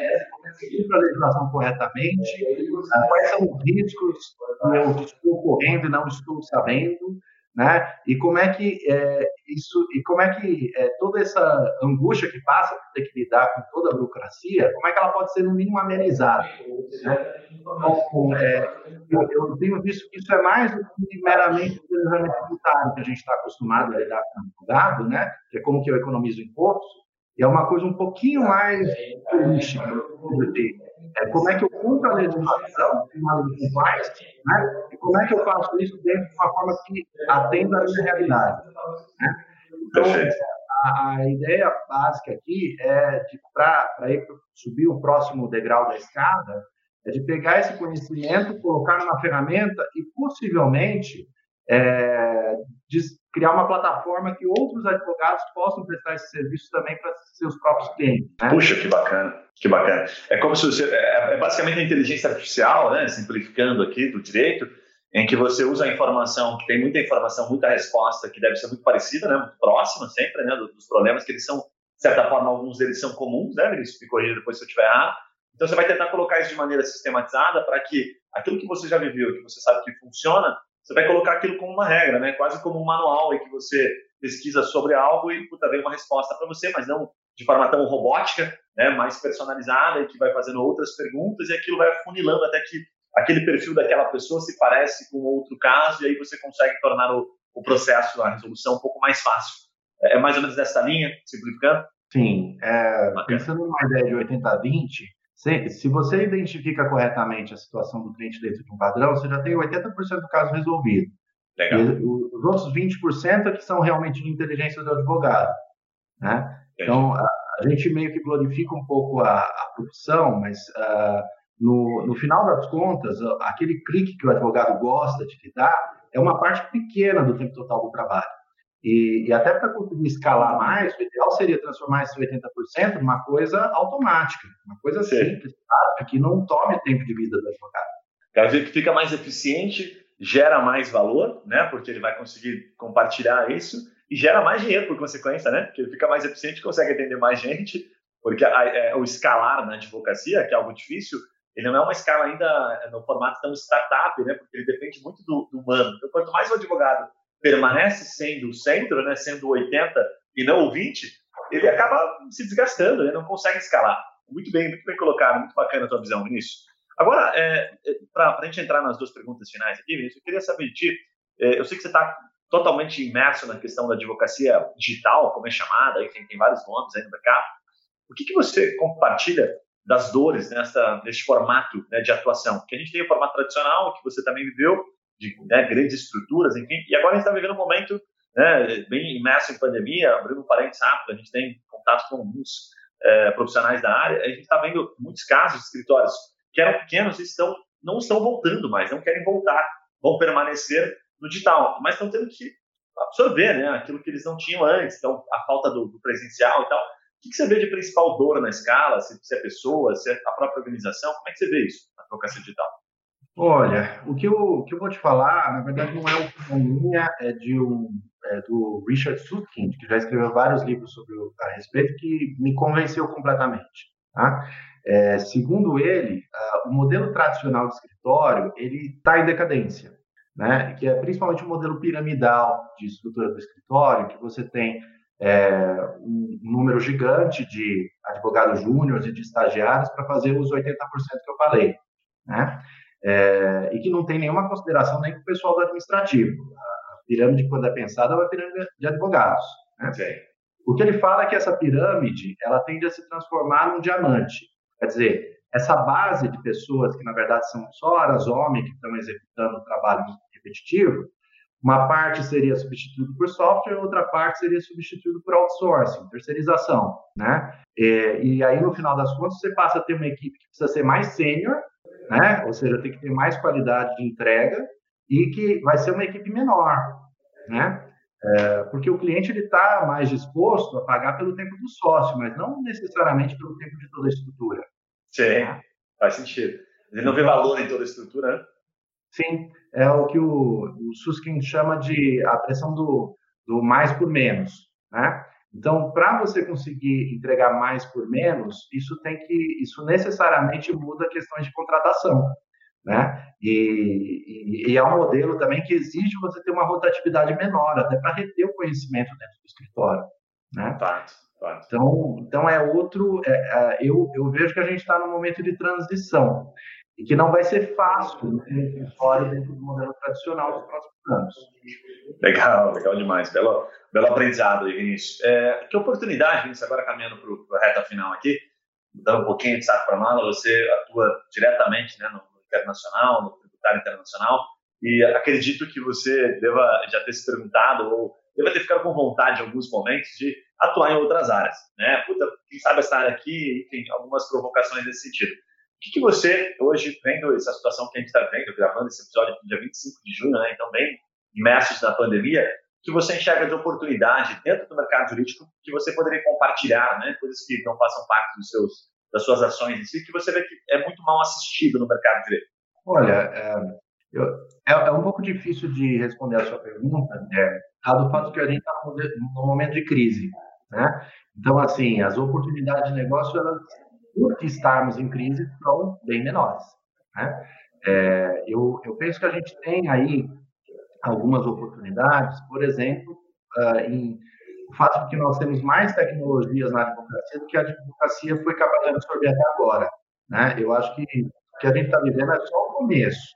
seguir a legislação corretamente, uh, quais são os riscos que eu estou correndo e não estou sabendo, né? E como é que é, isso e como é que é, toda essa angústia que passa por ter que lidar com toda a burocracia, como é que ela pode ser no mínimo amenizada? Né? Então, é, eu, eu, tenho visto que isso é mais do que meramente o planejamento tributário que a gente está acostumado a lidar com o advogado, né? Que é como que eu economizo imposto, e é uma coisa um pouquinho mais holística, é, como é que eu cumpro a legislação, de compliance, né? e como é que eu faço isso dentro de uma forma que atenda a minha realidade. Né? Então, a, a, ideia básica aqui é para subir o próximo degrau da escada, é de pegar esse conhecimento, colocar numa ferramenta e possivelmente é, de criar uma plataforma que outros advogados possam prestar esse serviço também para seus próprios clientes. Né? Puxa, que bacana, que bacana. É como se você, é, é basicamente a inteligência artificial, né, simplificando aqui do direito, em que você usa a informação, que tem muita informação, muita resposta, que deve ser muito parecida, né, muito próxima sempre, né, dos problemas que eles são, de certa forma, alguns deles são comuns, né, Vinícius, me corrija depois se eu estiver errado. Então você vai tentar colocar isso de maneira sistematizada para que aquilo que você já viveu, que você sabe que funciona, você vai colocar aquilo como uma regra, né? Quase como um manual em que você pesquisa sobre algo e puta, vem uma resposta para você, mas não de forma tão robótica, né? Mais personalizada e que vai fazendo outras perguntas e aquilo vai afunilando até que aquele perfil daquela pessoa se parece com outro caso e aí você consegue tornar o, o processo, a resolução um pouco mais fácil. É, é mais ou menos dessa linha, simplificando? Sim. É, pensando numa ideia de 80-20, se, se você identifica corretamente a situação do cliente dentro de um padrão, você já tem 80% do caso resolvido. Legal. E os outros 20% é que são realmente de inteligência do advogado. Né? Então, a, a, gente meio que glorifica um pouco a, a profissão, mas uh, no, no final das contas, aquele clique que o advogado gosta de lidar é uma parte pequena do tempo total do trabalho. E, e até para conseguir escalar mais, o ideal seria transformar esse 80% numa coisa automática, uma coisa Sim. simples, prática, que não tome tempo de vida do advogado. Quer dizer que fica mais eficiente, gera mais valor, né? Porque ele vai conseguir compartilhar isso e gera mais dinheiro por consequência, né? Porque ele fica mais eficiente, consegue atender mais gente, porque a, é, o escalar na advocacia, que é algo difícil, ele não é uma escala ainda no formato tão startup, né? Porque ele depende muito do, do humano. Então, quanto mais o advogado permanece sendo o centro, né, sendo o 80 e não o 20, ele acaba se desgastando, ele não consegue escalar. Muito bem, muito bem colocado, muito bacana a tua visão, Vinícius. Agora, é, é para a gente entrar nas duas perguntas finais aqui, Vinícius, eu queria saber de ti, é, eu sei que você está totalmente imerso na questão da advocacia digital, como é chamada, enfim, tem vários nomes aí no mercado. O que, que você compartilha das dores nessa, nesse formato né, de atuação? Porque a gente tem o formato tradicional, que você também viveu, de né, grandes estruturas, enfim. E agora a gente está vivendo um momento né, bem imerso em pandemia, abrindo um parênteses rápido, a gente tem contato com alguns é, profissionais da área, a gente está vendo muitos casos de escritórios que eram pequenos e estão, não estão voltando mais, não querem voltar, vão permanecer no digital, mas estão tendo que absorver né, aquilo que eles não tinham antes, então a falta do, do presencial e tal. O que, você vê de principal dor na escala? Se, é pessoa, se é a própria organização? Como é que você vê isso na advocacia digital? Olha, o que eu, o que eu vou te falar, na verdade, não é opinião minha, é de um é do Richard Sutkind, que já escreveu vários livros sobre o, a respeito, que me convenceu completamente. Tá? É, segundo ele, uh, o modelo tradicional de escritório ele está em decadência, né? Que é principalmente o modelo piramidal de estrutura do escritório, que você tem é, um número gigante de advogados júniores e de estagiários para fazer os 80% que eu falei, né? É, e que não tem nenhuma consideração nem com o pessoal do administrativo. A pirâmide, quando é pensada, é uma pirâmide de advogados. Né? O que ele fala é que essa pirâmide ela tende a se transformar num diamante. Quer dizer, essa base de pessoas que, na verdade, são só horas homens que estão executando o trabalho repetitivo, uma parte seria substituído por software, outra parte seria substituído por outsourcing, terceirização, né? E, e, aí, no final das contas, você passa a ter uma equipe que precisa ser mais sênior, né? Ou seja, tem que ter mais qualidade de entrega e que vai ser uma equipe menor, né? É, porque o cliente ele está mais disposto a pagar pelo tempo do sócio, mas não necessariamente pelo tempo de toda a estrutura. Sim, faz sentido. Ele não vê valor em toda a estrutura, né? Sim, é o que o, o Susskind chama de a pressão do, do mais por menos, né? Então, para você conseguir entregar mais por menos, isso tem que, isso necessariamente muda questões de contratação, né? E, e, e, é um modelo também que exige você ter uma rotatividade menor, até para reter o conhecimento dentro do escritório, né? Fato. Então, então é outro. É, é, eu, eu vejo que a gente está num momento de transição e que não vai ser fácil fora dentro do modelo tradicional dos próximos anos. Legal, legal demais. Belo, belo aprendizado aí, Vinícius. É, que oportunidade, Vinícius, agora caminhando para a reta final aqui, dando um pouquinho de saco para mala, você atua diretamente né, no internacional, no tributário internacional, e acredito que você deva já ter se perguntado ou deva ter ficado com vontade em alguns momentos de atuar em outras áreas, né? Puta, quem sabe essa área aqui, enfim, algumas provocações nesse sentido. Que, que você, hoje, vendo essa situação que a gente está vendo, gravando esse episódio no dia 25 de junho, né? Então, bem imersos na pandemia, que você enxerga de oportunidade dentro do mercado jurídico que você poderia compartilhar, né? Coisas que não façam parte dos seus, das suas ações em si, que você vê que é muito mal assistido no mercado jurídico. Olha, é, eu, é, é, um pouco difícil de responder a sua pergunta, né? dado o fato que a gente está num momento de crise. Né? Então, assim, as oportunidades de negócio, elas, por estarmos em crise, são bem menores. Né? É, eu, eu penso que a gente tem aí algumas oportunidades, por exemplo, uh, em o fato de que nós temos mais tecnologias na advocacia do que a advocacia foi capaz de absorver até agora. Né? Eu acho que o que a gente está vivendo é só o começo.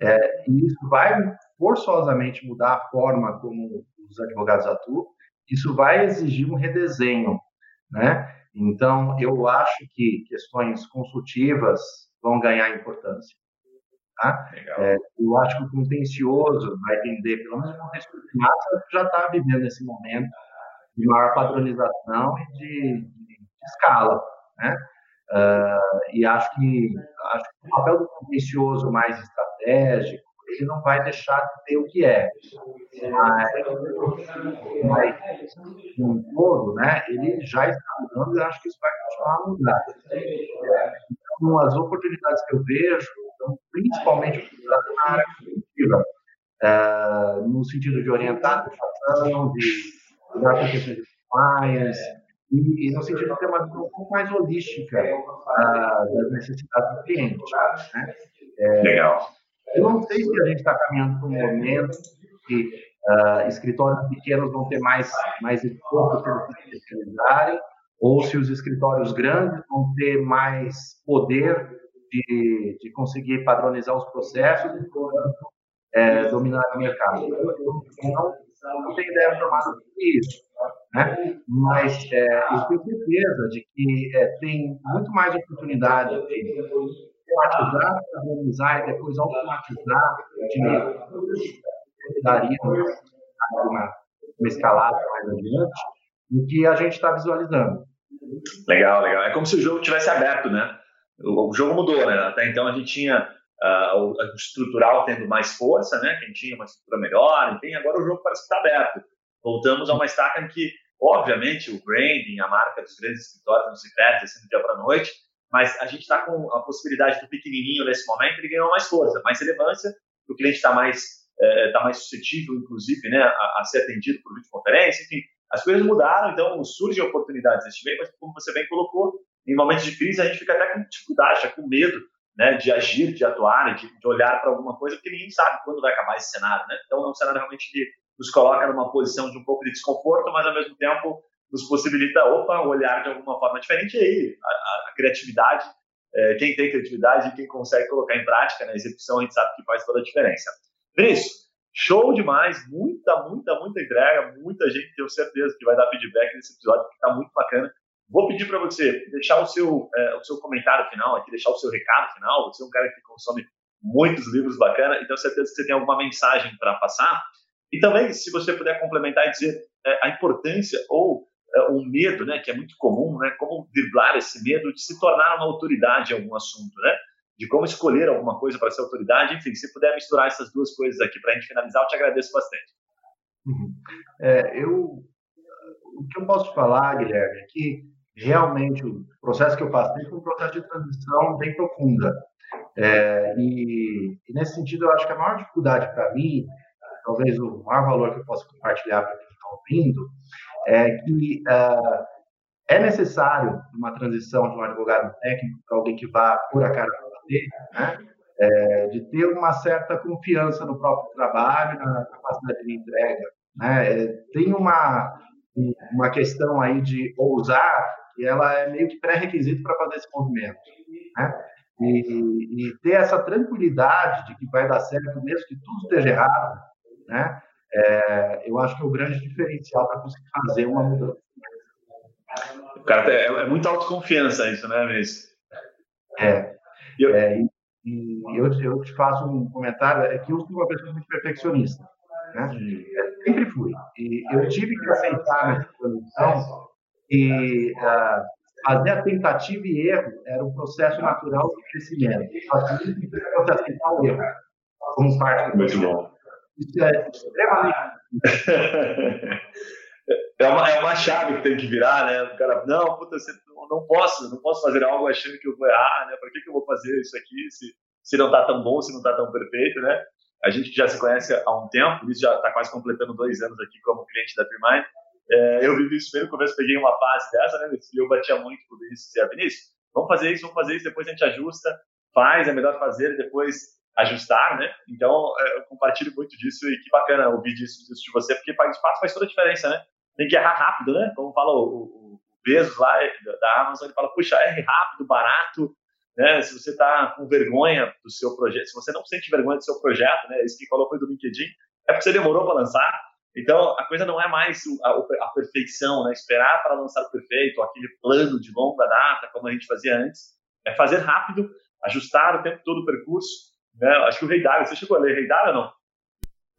É, e isso vai forçosamente mudar a forma como os advogados atuam, isso vai exigir um redesenho, né? Então, eu acho que questões consultivas vão ganhar importância. Tá? É, eu acho que o contencioso vai entender, pelo menos o contexto de massa, já está vivendo esse momento de maior padronização e de, de, de escala. Né? Uh, e acho que, acho que o papel do contencioso mais estratégico, ele não vai deixar de ter o que é. Mas, mas um todo, né, ele já está mudando e acho que isso vai continuar a mudar. Então, as oportunidades que eu vejo estão principalmente na área cognitiva, uh, no sentido de orientar a educação, de dar questões de compliance, e, e, no sentido de ter uma visão um pouco mais holística uh, das necessidades do cliente. Né? É, Legal. Eu não sei se a gente está caminhando para um momento que uh, escritórios pequenos vão ter mais, mais esforço para se especializarem, ou se os escritórios grandes vão ter mais poder de, de conseguir padronizar os processos e, é, dominar o mercado. Eu, eu não, não tenho ideia formada sobre isso, né? mas é, eu tenho certeza de que é, tem muito mais oportunidade de automatizar, padronizar e depois automatizar de daria uma, uma escalada mais adiante do que a gente está visualizando. Legal, legal. É como se o jogo tivesse aberto, né? O, o jogo mudou, né? Até então a gente tinha uh, o estrutural tendo mais força, né? Quem tinha uma estrutura melhor, enfim, agora o jogo parece que está aberto. Voltamos a uma estaca em que, obviamente, o branding, a marca dos grandes escritórios não se perde assim do dia para a noite, mas a gente está com a possibilidade do pequenininho nesse momento, ele ganhou mais força, mais relevância, o cliente está mais está é, mais suscetível, inclusive, né, a, a, ser atendido por videoconferência, enfim, as coisas mudaram, então surgem oportunidades neste meio, mas como você bem colocou, em momentos de crise a gente fica até com dificuldade, com medo né, de agir, de atuar, de, de olhar para alguma coisa, porque ninguém sabe quando vai acabar esse cenário, né? Então é um cenário realmente que nos coloca numa posição de um pouco de desconforto, mas ao mesmo tempo nos possibilita, opa, olhar de alguma forma diferente. E aí, a, a, criatividade, é, quem tem criatividade e quem consegue colocar em prática na execução, a gente sabe que faz toda a diferença. Vinícius, show demais, muita, muita, muita entrega, muita gente, tenho certeza que vai dar feedback nesse episódio, que está muito bacana. Vou pedir para você deixar o seu, é, o seu comentário final aqui, deixar o seu recado final. Você é um cara que consome muitos livros bacanas, então certeza que você tem alguma mensagem para passar. E também, se você puder complementar e dizer é, a importância ou o medo, né, que é muito comum, né, como driblar esse medo de se tornar uma autoridade em algum assunto, né? de como escolher alguma coisa para ser autoridade. Enfim, se puder misturar essas duas coisas aqui para a gente finalizar, eu te agradeço bastante. Uhum. É, eu, o que eu posso falar, Guilherme, é que realmente o processo que eu passei foi um processo de transição bem profunda. É, e, e, nesse sentido, eu acho que a maior dificuldade para mim, talvez o maior valor que eu posso compartilhar para quem está ouvindo, é que uh, é necessário uma transição de um advogado técnico para alguém que vá por a cara ter, né? É, de ter uma certa confiança no próprio trabalho, na capacidade de entrega. Né? É, tem uma, uma questão aí de ousar, que ela é meio que pré-requisito para fazer esse movimento. Né? E, e, ter essa tranquilidade de que vai dar certo, mesmo que tudo esteja errado, né? É, eu acho que é o grande diferencial para conseguir fazer uma mudança. O cara é, é muita autoconfiança isso, né, Vinícius? É. Eu... É, e, eu, eu te faço um comentário, é que eu sou uma pessoa muito perfeccionista. Né? É, sempre fui. E eu tive que aceitar nessa condição e uh, fazer a tentativa e erro era um processo natural de crescimento. Você aceitar o erro como parte do processo. Isso é extremamente. é uma, é uma chave que tem que virar, né? O cara, não, puta, você, não posso, não posso fazer algo achando que eu vou errar, né? Para que, que eu vou fazer isso aqui se, se não está tão bom, se não está tão perfeito, né? A gente já se conhece há um tempo, isso já está quase completando dois anos aqui como cliente da Primine. É, eu vivi isso bem no começo, peguei uma fase dessa, né? E eu batia muito por isso, dizia, Vinícius, vamos fazer isso, vamos fazer isso, depois a gente ajusta, faz, é melhor fazer, depois ajustar, né? Então, é, eu compartilho muito disso e que bacana ouvir disso, disso de você, porque faz, faz toda a diferença, né? Tem que errar rápido, né? Como fala o, Bezos lá da Amazon, ele fala, puxa, R rápido, barato, né? Se você está com vergonha do seu projeto, se você não sente vergonha do seu projeto, né? Isso que falou foi do LinkedIn, é porque você demorou para lançar. Então, a coisa não é mais a, a, perfeição, né? Esperar para lançar o perfeito, aquele plano de longa data, como a gente fazia antes. É fazer rápido, ajustar o tempo todo o percurso. Né? Acho que o Rei Dalio, você chegou a ler Rei Dalio ou não?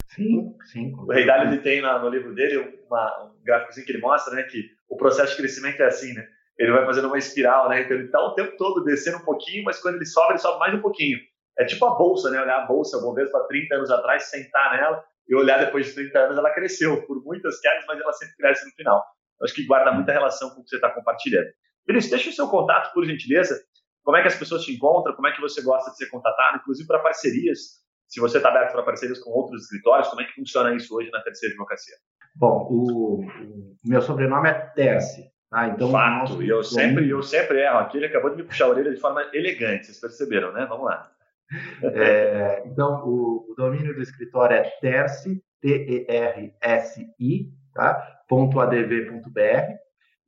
Sim, sim. O Rei Dalio ele tem no livro dele uma, um gráfico que ele mostra, né, que o processo de crescimento é assim, né? Ele vai fazendo uma espiral, né? Então ele está o tempo todo descendo um pouquinho, mas quando ele sobe, ele sobe mais um pouquinho. É tipo a bolsa, né? Olhar a bolsa, o Bovespa 30 anos atrás, sentar nela e olhar depois de 30 anos, ela cresceu por muitas quedas, mas ela sempre cresce no final. Acho que guarda muita relação com o que você está compartilhando. Vinícius, deixa o seu contato, por gentileza. Como é que as pessoas te encontram? Como é que você gosta de ser contatado? Inclusive para parcerias. Se você está aberto para parcerias com outros escritórios, como é que funciona isso hoje na terceira advocacia? Bom, o, o meu sobrenome é Terce. Tá? Então, Fato, e eu sempre, eu sempre erro aqui. Ele acabou de me puxar a orelha de forma elegante, vocês perceberam, né? Vamos lá. É, então, o, o, domínio do escritório é terci, T-E-R-S-I, tá? .adv.br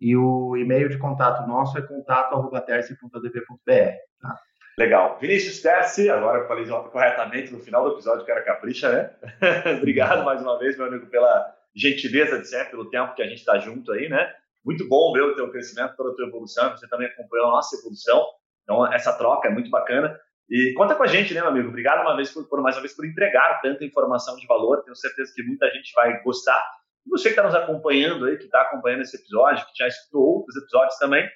e o e-mail de contato nosso é contato.terce.adv.br. Tá? Legal. Vinícius Terce, agora eu falei corretamente no final do episódio, o cara capricha, né? Obrigado mais uma vez, meu amigo, pela gentileza de sempre, pelo tempo que a gente está junto aí, né? Muito bom ver o teu crescimento, toda a tua evolução, você também acompanhou a nossa evolução, então essa troca é muito bacana. E conta com a gente, né, meu amigo? Obrigado uma vez por, por mais uma vez por entregar tanta informação de valor. Tenho certeza que muita gente vai gostar. E você que está nos acompanhando aí, que está acompanhando esse episódio, que já escutou outros episódios também,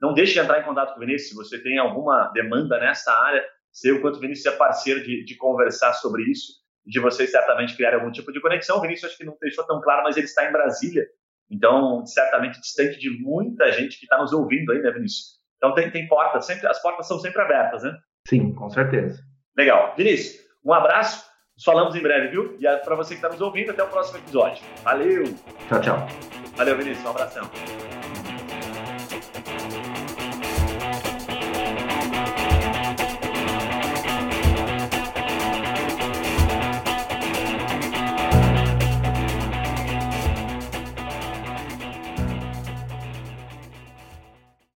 não deixe de entrar em contato com o Vinícius. Se você tem alguma demanda nessa área, sei o quanto o Vinícius é parceiro de, de conversar sobre isso, de vocês certamente criarem algum tipo de conexão. O Vinícius acho que não deixou tão claro, mas ele está em Brasília, então certamente distante de muita gente que está nos ouvindo aí, né, Vinícius? Então tem, tem portas, sempre, as portas são sempre abertas, né? Sim, com certeza. Legal. Vinícius, um abraço. Nos falamos em breve, viu? E para você que está nos ouvindo, até o próximo episódio. Valeu! Tchau, tchau. Valeu, Vinícius. Um abração.